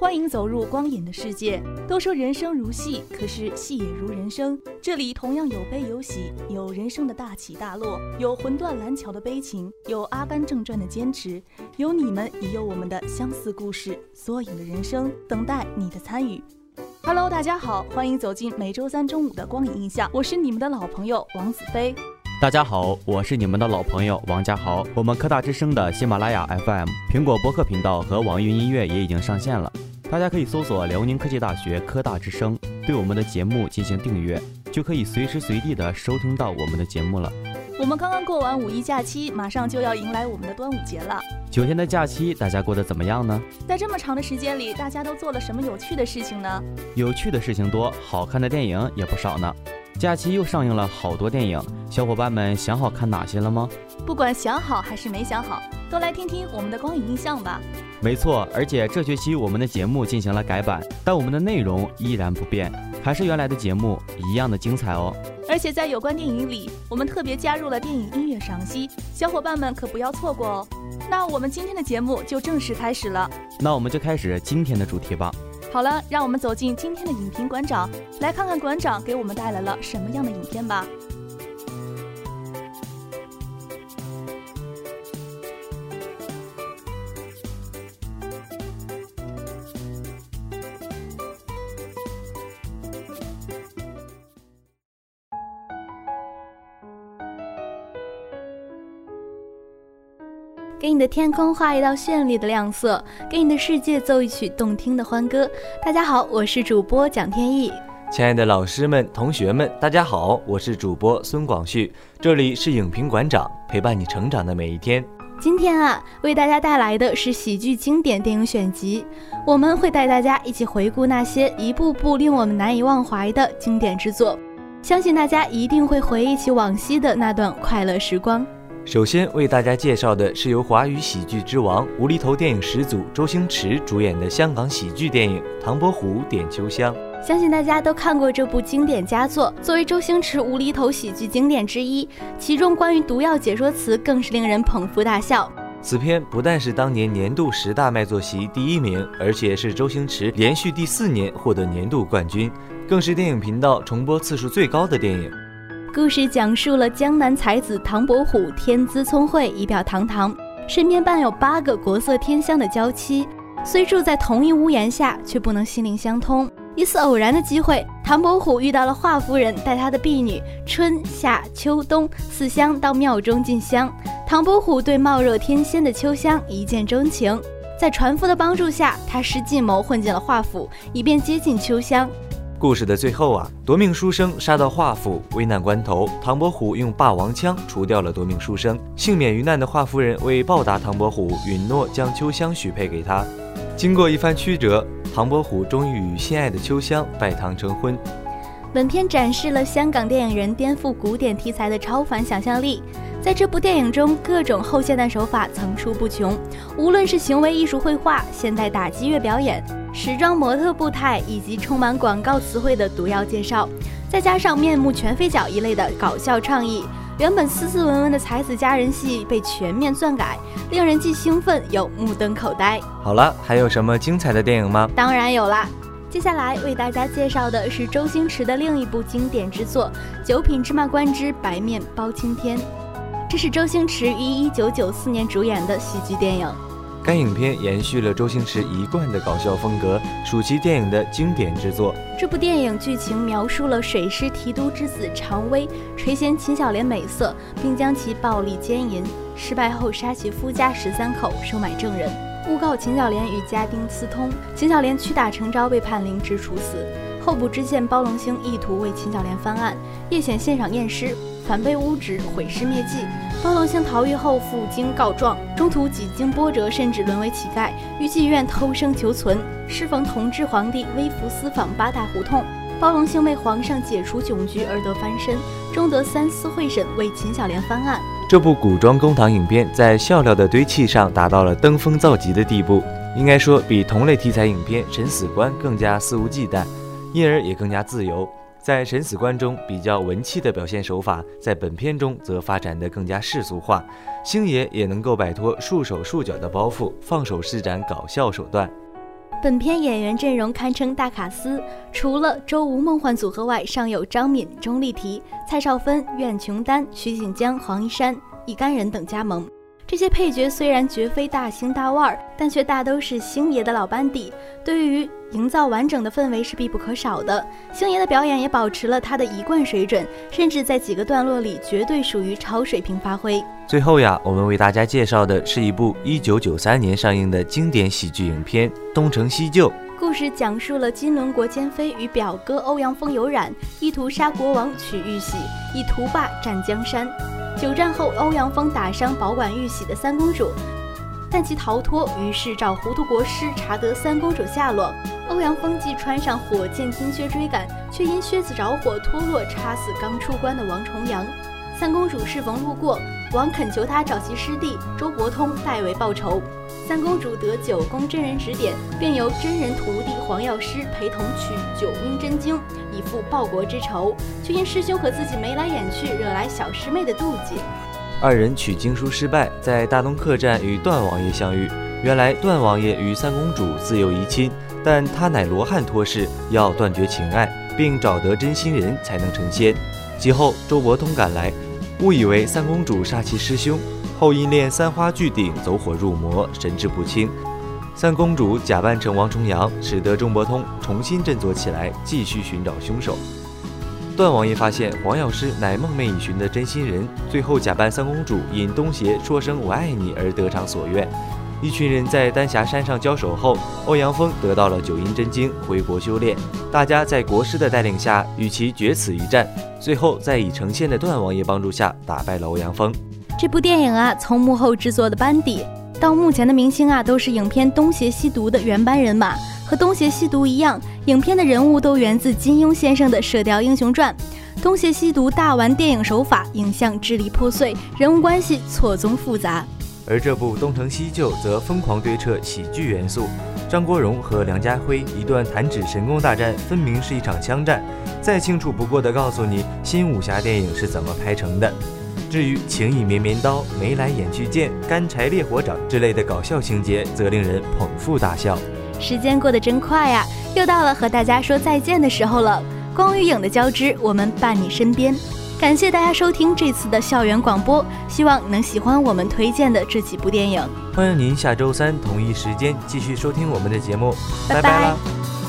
欢迎走入光影的世界。都说人生如戏，可是戏也如人生。这里同样有悲有喜，有人生的大起大落，有魂断蓝桥的悲情，有《阿甘正传》的坚持，有你们，也有我们的相似故事。缩影的人生，等待你的参与。Hello，大家好，欢迎走进每周三中午的光影印象，我是你们的老朋友王子飞。大家好，我是你们的老朋友王家豪。我们科大之声的喜马拉雅 FM、苹果播客频道和网易云音乐也已经上线了。大家可以搜索辽宁科技大学科大之声，对我们的节目进行订阅，就可以随时随地的收听到我们的节目了。我们刚刚过完五一假期，马上就要迎来我们的端午节了。九天的假期，大家过得怎么样呢？在这么长的时间里，大家都做了什么有趣的事情呢？有趣的事情多，好看的电影也不少呢。假期又上映了好多电影，小伙伴们想好看哪些了吗？不管想好还是没想好，都来听听我们的光影印象吧。没错，而且这学期我们的节目进行了改版，但我们的内容依然不变，还是原来的节目一样的精彩哦。而且在有关电影里，我们特别加入了电影音乐赏析，小伙伴们可不要错过哦。那我们今天的节目就正式开始了，那我们就开始今天的主题吧。好了，让我们走进今天的影评馆长，来看看馆长给我们带来了什么样的影片吧。给你的天空画一道绚丽的亮色，给你的世界奏一曲动听的欢歌。大家好，我是主播蒋天意。亲爱的老师们、同学们，大家好，我是主播孙广旭。这里是影评馆长，陪伴你成长的每一天。今天啊，为大家带来的是喜剧经典电影选集，我们会带大家一起回顾那些一步步令我们难以忘怀的经典之作，相信大家一定会回忆起往昔的那段快乐时光。首先为大家介绍的是由华语喜剧之王、无厘头电影始祖周星驰主演的香港喜剧电影《唐伯虎点秋香》。相信大家都看过这部经典佳作，作为周星驰无厘头喜剧经典之一，其中关于毒药解说词更是令人捧腹大笑。此片不但是当年年度十大卖座席第一名，而且是周星驰连续第四年获得年度冠军，更是电影频道重播次数最高的电影。故事讲述了江南才子唐伯虎天资聪慧，仪表堂堂，身边伴有八个国色天香的娇妻，虽住在同一屋檐下，却不能心灵相通。一次偶然的机会，唐伯虎遇到了华夫人，带他的婢女春夏秋冬四香到庙中进香。唐伯虎对貌若天仙的秋香一见钟情，在船夫的帮助下，他施计谋混进了华府，以便接近秋香。故事的最后啊，夺命书生杀到华府，危难关头，唐伯虎用霸王枪除掉了夺命书生。幸免于难的华夫人为报答唐伯虎，允诺将秋香许配给他。经过一番曲折，唐伯虎终于与心爱的秋香拜堂成婚。本片展示了香港电影人颠覆古典题材的超凡想象力。在这部电影中，各种后现代手法层出不穷，无论是行为艺术绘画、现代打击乐表演。时装模特步态以及充满广告词汇的毒药介绍，再加上面目全非角一类的搞笑创意，原本斯斯文文的才子佳人戏被全面篡改，令人既兴奋又目瞪口呆。好了，还有什么精彩的电影吗？当然有啦！接下来为大家介绍的是周星驰的另一部经典之作《九品芝麻官之白面包青天》，这是周星驰于一九九四年主演的喜剧电影。该影片延续了周星驰一贯的搞笑风格，暑期电影的经典之作。这部电影剧情描述了水师提督之子常威垂涎秦小莲美色，并将其暴力奸淫，失败后杀其夫家十三口，收买证人，诬告秦小莲与家丁私通。秦小莲屈打成招，被判凌迟处死。候补知县包龙星意图为秦小莲翻案，叶显现场验尸，反被诬指毁尸灭迹。包龙星逃狱后赴京告状，中途几经波折，甚至沦为乞丐，于妓院偷生求存。适逢同治皇帝微服私访八大胡同，包龙星为皇上解除窘局而得翻身，终得三司会审为秦小莲翻案。这部古装公堂影片在笑料的堆砌上达到了登峰造极的地步，应该说比同类题材影片《审死官》更加肆无忌惮，因而也更加自由。在审死官中比较文气的表现手法，在本片中则发展得更加世俗化，星爷也能够摆脱束手束脚的包袱，放手施展搞笑手段。本片演员阵容堪称大卡司，除了周吴梦幻组合外，尚有张敏、钟丽缇、蔡少芬、苑琼丹、徐锦江、黄一山、一干人等加盟。这些配角虽然绝非大星大腕儿，但却大都是星爷的老班底，对于营造完整的氛围是必不可少的。星爷的表演也保持了他的一贯水准，甚至在几个段落里绝对属于超水平发挥。最后呀，我们为大家介绍的是一部1993年上映的经典喜剧影片《东成西就》。故事讲述了金轮国奸妃与表哥欧阳锋有染，意图杀国王取玉玺，以图霸占江山。久战后，欧阳锋打伤保管玉玺的三公主，但其逃脱，于是找糊涂国师查得三公主下落。欧阳锋即穿上火箭金靴追赶，却因靴子着火脱落，插死刚出关的王重阳。三公主适逢路过，王恳求他找其师弟周伯通代为报仇。三公主得九宫真人指点，便由真人徒弟黄药师陪同取九阴真经，以复报国之仇，却因师兄和自己眉来眼去，惹来小师妹的妒忌。二人取经书失败，在大东客栈与段王爷相遇。原来段王爷与三公主自幼一亲，但他乃罗汉托世，要断绝情爱，并找得真心人才能成仙。其后周伯通赶来。误以为三公主杀其师兄，后因练三花聚顶走火入魔，神志不清。三公主假扮成王重阳，使得周伯通重新振作起来，继续寻找凶手。段王爷发现黄药师乃梦寐以寻的真心人，最后假扮三公主，引东邪说声我爱你而得偿所愿。一群人在丹霞山上交手后，欧阳锋得到了九阴真经，回国修炼。大家在国师的带领下与其决此一战，最后在已成仙的段王爷帮助下打败了欧阳锋。这部电影啊，从幕后制作的班底到目前的明星啊，都是影片东邪西毒的原班人马。和东邪西毒一样，影片的人物都源自金庸先生的《射雕英雄传》。东邪西毒大玩电影手法，影像支离破碎，人物关系错综复杂。而这部《东成西就》则疯狂堆砌喜剧元素，张国荣和梁家辉一段弹指神功大战，分明是一场枪战。再清楚不过的告诉你新武侠电影是怎么拍成的。至于情意绵绵刀、眉来眼去剑、干柴烈火掌之类的搞笑情节，则令人捧腹大笑。时间过得真快呀，又到了和大家说再见的时候了。光与影的交织，我们伴你身边。感谢大家收听这次的校园广播，希望能喜欢我们推荐的这几部电影。欢迎您下周三同一时间继续收听我们的节目，拜拜。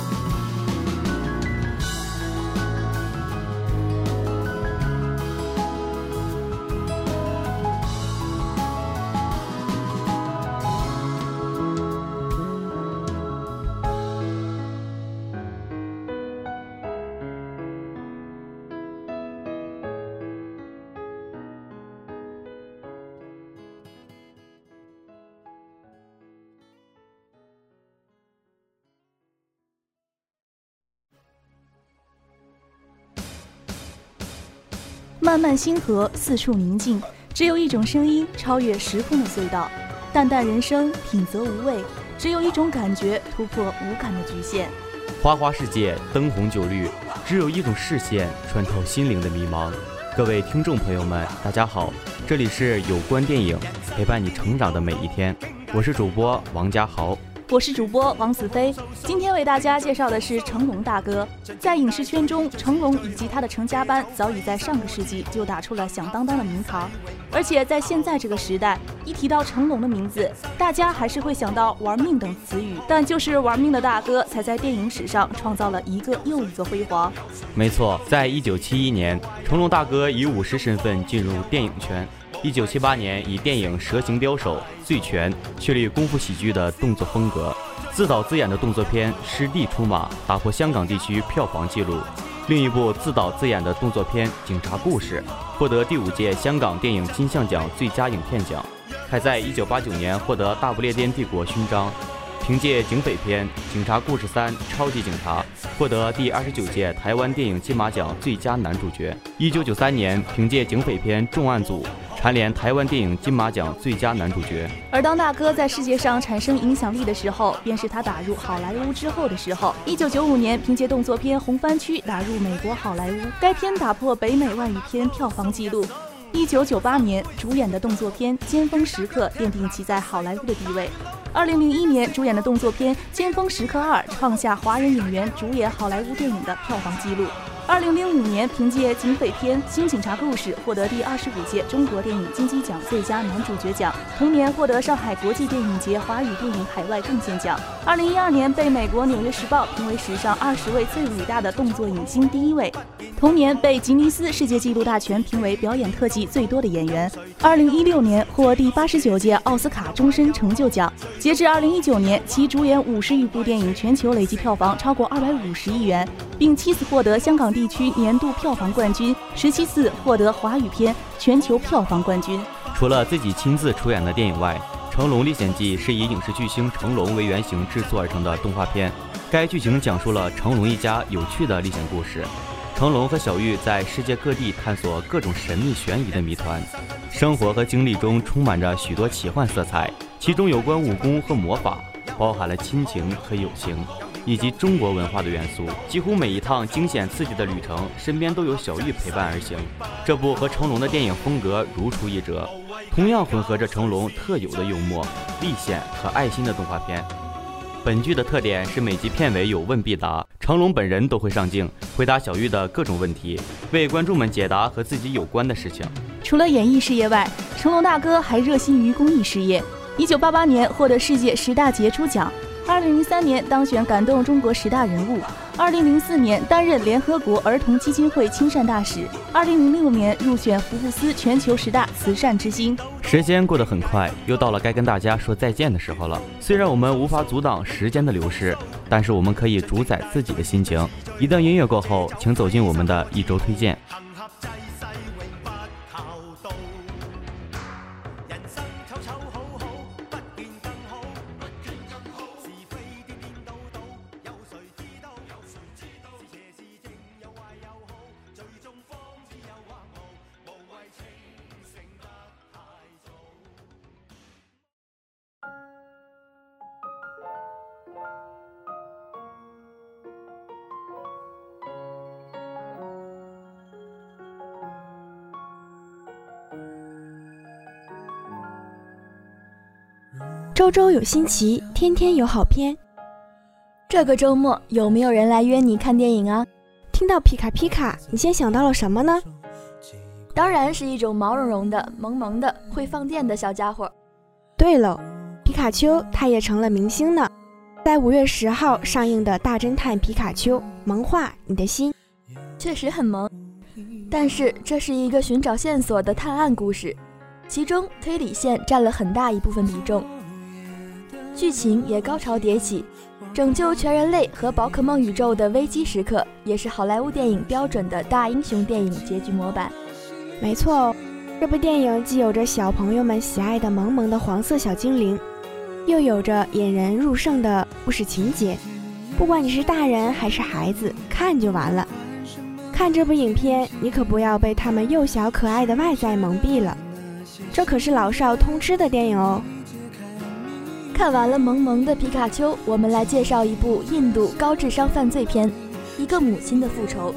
漫漫星河，四处宁静，只有一种声音超越时空的隧道。淡淡人生，品则无味，只有一种感觉突破无感的局限。花花世界，灯红酒绿，只有一种视线穿透心灵的迷茫。各位听众朋友们，大家好，这里是有关电影，陪伴你成长的每一天。我是主播王家豪。我是主播王子飞，今天为大家介绍的是成龙大哥。在影视圈中，成龙以及他的成家班早已在上个世纪就打出了响当当的名堂。而且在现在这个时代，一提到成龙的名字，大家还是会想到“玩命”等词语。但就是玩命的大哥，才在电影史上创造了一个又一个辉煌。没错，在一九七一年，成龙大哥以武师身份进入电影圈。一九七八年，以电影《蛇形刁手》《醉拳》确立功夫喜剧的动作风格，自导自演的动作片《师弟出马》打破香港地区票房纪录。另一部自导自演的动作片《警察故事》获得第五届香港电影金像奖最佳影片奖，还在一九八九年获得大不列颠帝国勋章。凭借警匪片《警察故事三：超级警察》获得第二十九届台湾电影金马奖最佳男主角。一九九三年，凭借警匪片《重案组》。蝉联台湾电影金马奖最佳男主角。而当大哥在世界上产生影响力的时候，便是他打入好莱坞之后的时候。一九九五年，凭借动作片《红番区》打入美国好莱坞，该片打破北美外语片票房纪录。一九九八年，主演的动作片《尖峰时刻》奠定其在好莱坞的地位。二零零一年主演的动作片《尖峰时刻二》创下华人演员主演好莱坞电影的票房纪录。二零零五年，凭借警匪片《新警察故事》获得第二十五届中国电影金鸡奖最佳男主角奖。同年获得上海国际电影节华语电影海外贡献奖。二零一二年被美国《纽约时报》评为史上二十位最伟大的动作影星第一位。同年被吉尼斯世界纪录大全评为表演特技最多的演员。二零一六年获第八十九届奥斯卡终身成就奖。截至二零一九年，其主演五十余部电影全球累计票房超过二百五十亿元，并七次获得香港地区年度票房冠军，十七次获得华语片全球票房冠军。除了自己亲自出演的电影外，《成龙历险记》是以影视巨星成龙为原型制作而成的动画片。该剧情讲述了成龙一家有趣的历险故事。成龙和小玉在世界各地探索各种神秘悬疑的谜团，生活和经历中充满着许多奇幻色彩，其中有关武功和魔法，包含了亲情和友情。以及中国文化的元素，几乎每一趟惊险刺激的旅程，身边都有小玉陪伴而行。这部和成龙的电影风格如出一辙，同样混合着成龙特有的幽默、历险和爱心的动画片。本剧的特点是每集片尾有问必答，成龙本人都会上镜回答小玉的各种问题，为观众们解答和自己有关的事情。除了演艺事业外，成龙大哥还热心于公益事业。一九八八年获得世界十大杰出奖。二零零三年当选感动中国十大人物，二零零四年担任联合国儿童基金会亲善大使，二零零六年入选福布斯全球十大慈善之星。时间过得很快，又到了该跟大家说再见的时候了。虽然我们无法阻挡时间的流逝，但是我们可以主宰自己的心情。一段音乐过后，请走进我们的一周推荐。周周有新奇，天天有好片。这个周末有没有人来约你看电影啊？听到皮卡皮卡，你先想到了什么呢？当然是一种毛茸茸的、萌萌的、会放电的小家伙。对喽，皮卡丘它也成了明星呢。在五月十号上映的《大侦探皮卡丘》，萌化你的心，确实很萌。但是这是一个寻找线索的探案故事，其中推理线占了很大一部分比重。剧情也高潮迭起，拯救全人类和宝可梦宇宙的危机时刻，也是好莱坞电影标准的大英雄电影结局模板。没错哦，这部电影既有着小朋友们喜爱的萌萌的黄色小精灵，又有着引人入胜的故事情节。不管你是大人还是孩子，看就完了。看这部影片，你可不要被他们幼小可爱的外在蒙蔽了，这可是老少通吃的电影哦。看完了萌萌的皮卡丘，我们来介绍一部印度高智商犯罪片《一个母亲的复仇》。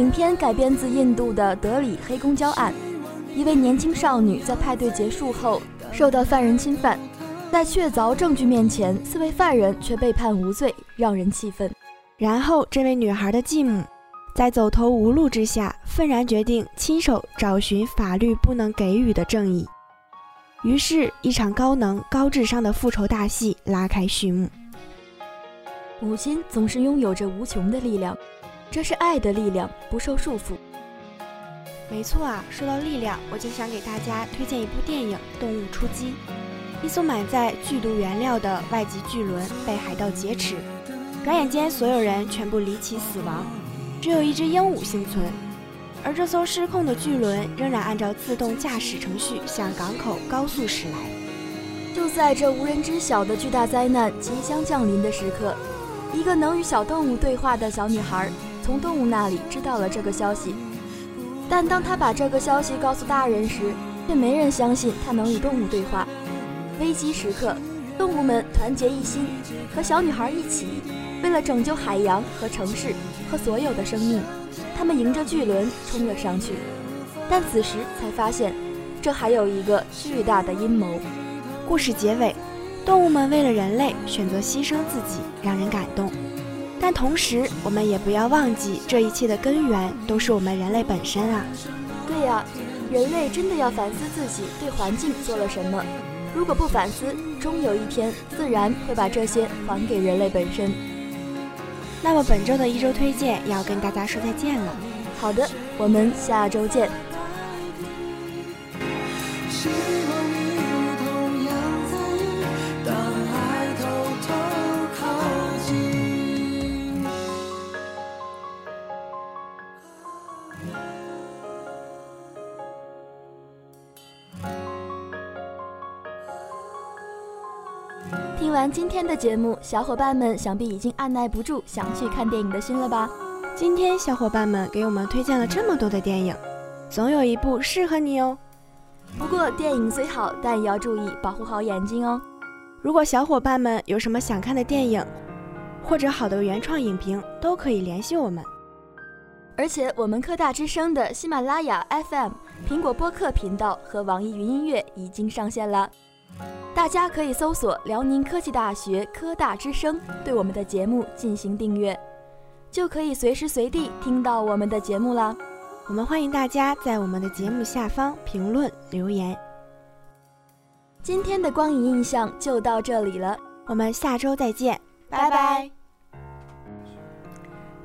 影片改编自印度的德里黑公交案，一位年轻少女在派对结束后受到犯人侵犯，在确凿证据面前，四位犯人却被判无罪，让人气愤。然后，这位女孩的继母在走投无路之下，愤然决定亲手找寻法律不能给予的正义。于是，一场高能、高智商的复仇大戏拉开序幕。母亲总是拥有着无穷的力量，这是爱的力量，不受束缚。没错啊，说到力量，我就想给大家推荐一部电影《动物出击》。一艘满载剧毒原料的外籍巨轮被海盗劫持，转眼间所有人全部离奇死亡，只有一只鹦鹉幸存。而这艘失控的巨轮仍然按照自动驾驶程序向港口高速驶来。就在这无人知晓的巨大灾难即将降临的时刻，一个能与小动物对话的小女孩从动物那里知道了这个消息。但当她把这个消息告诉大人时，却没人相信她能与动物对话。危机时刻，动物们团结一心，和小女孩一起，为了拯救海洋和城市和所有的生命。他们迎着巨轮冲了上去，但此时才发现，这还有一个巨大的阴谋。故事结尾，动物们为了人类选择牺牲自己，让人感动。但同时，我们也不要忘记，这一切的根源都是我们人类本身啊！对呀，人类真的要反思自己对环境做了什么。如果不反思，终有一天自然会把这些还给人类本身。那么本周的一周推荐要跟大家说再见了。好的，我们下周见。完今天的节目，小伙伴们想必已经按耐不住想去看电影的心了吧？今天小伙伴们给我们推荐了这么多的电影，总有一部适合你哦。不过电影虽好，但也要注意保护好眼睛哦。如果小伙伴们有什么想看的电影，或者好的原创影评，都可以联系我们。而且我们科大之声的喜马拉雅 FM、苹果播客频道和网易云音乐已经上线了。大家可以搜索辽宁科技大学科大之声，对我们的节目进行订阅，就可以随时随地听到我们的节目啦。我们欢迎大家在我们的节目下方评论留言。今天的光影印象就到这里了，我们下周再见，拜拜。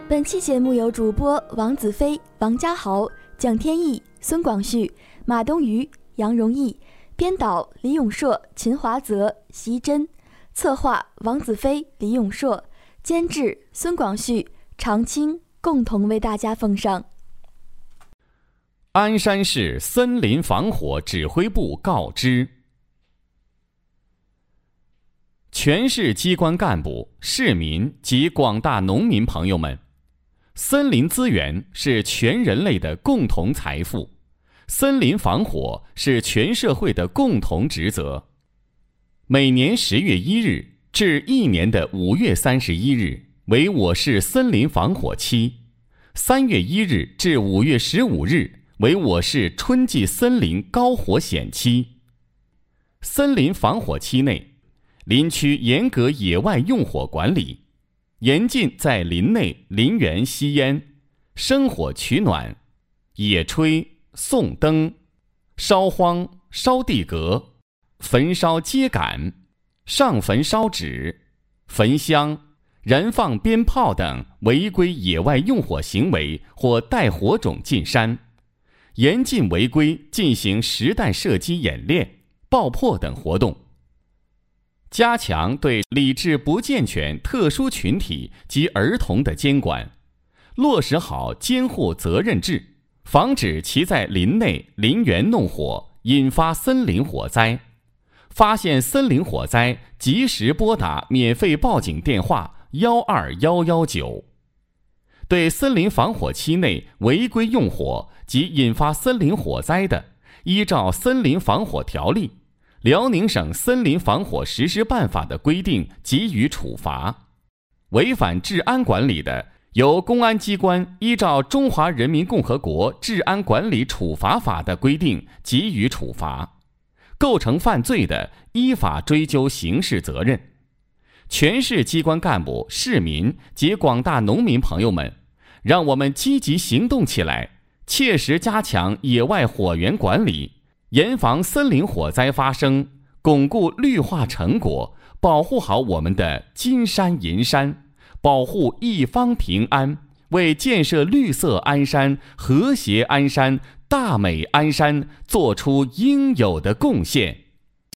本期节目由主播王子飞、王家豪、蒋天翼、孙广旭、马东鱼、杨荣毅。编导李永硕、秦华泽、席真，策划王子飞、李永硕，监制孙广旭、常青，共同为大家奉上。鞍山市森林防火指挥部告知：全市机关干部、市民及广大农民朋友们，森林资源是全人类的共同财富。森林防火是全社会的共同职责。每年十月一日至一年的五月三十一日为我市森林防火期，三月一日至五月十五日为我市春季森林高火险期。森林防火期内，林区严格野外用火管理，严禁在林内林园吸烟、生火取暖、野炊。送灯、烧荒、烧地革、焚烧秸秆、上坟烧纸、焚香、燃放鞭炮等违规野外用火行为或带火种进山，严禁违规进行实弹射击演练、爆破等活动。加强对理智不健全特殊群体及儿童的监管，落实好监护责任制。防止其在林内林园弄火，引发森林火灾。发现森林火灾，及时拨打免费报警电话幺二幺幺九。对森林防火期内违规用火及引发森林火灾的，依照《森林防火条例》《辽宁省森林防火实施办法》的规定给予处罚。违反治安管理的。由公安机关依照《中华人民共和国治安管理处罚法》的规定给予处罚，构成犯罪的，依法追究刑事责任。全市机关干部、市民及广大农民朋友们，让我们积极行动起来，切实加强野外火源管理，严防森林火灾发生，巩固绿化成果，保护好我们的金山银山。保护一方平安，为建设绿色鞍山、和谐鞍山、大美鞍山做出应有的贡献。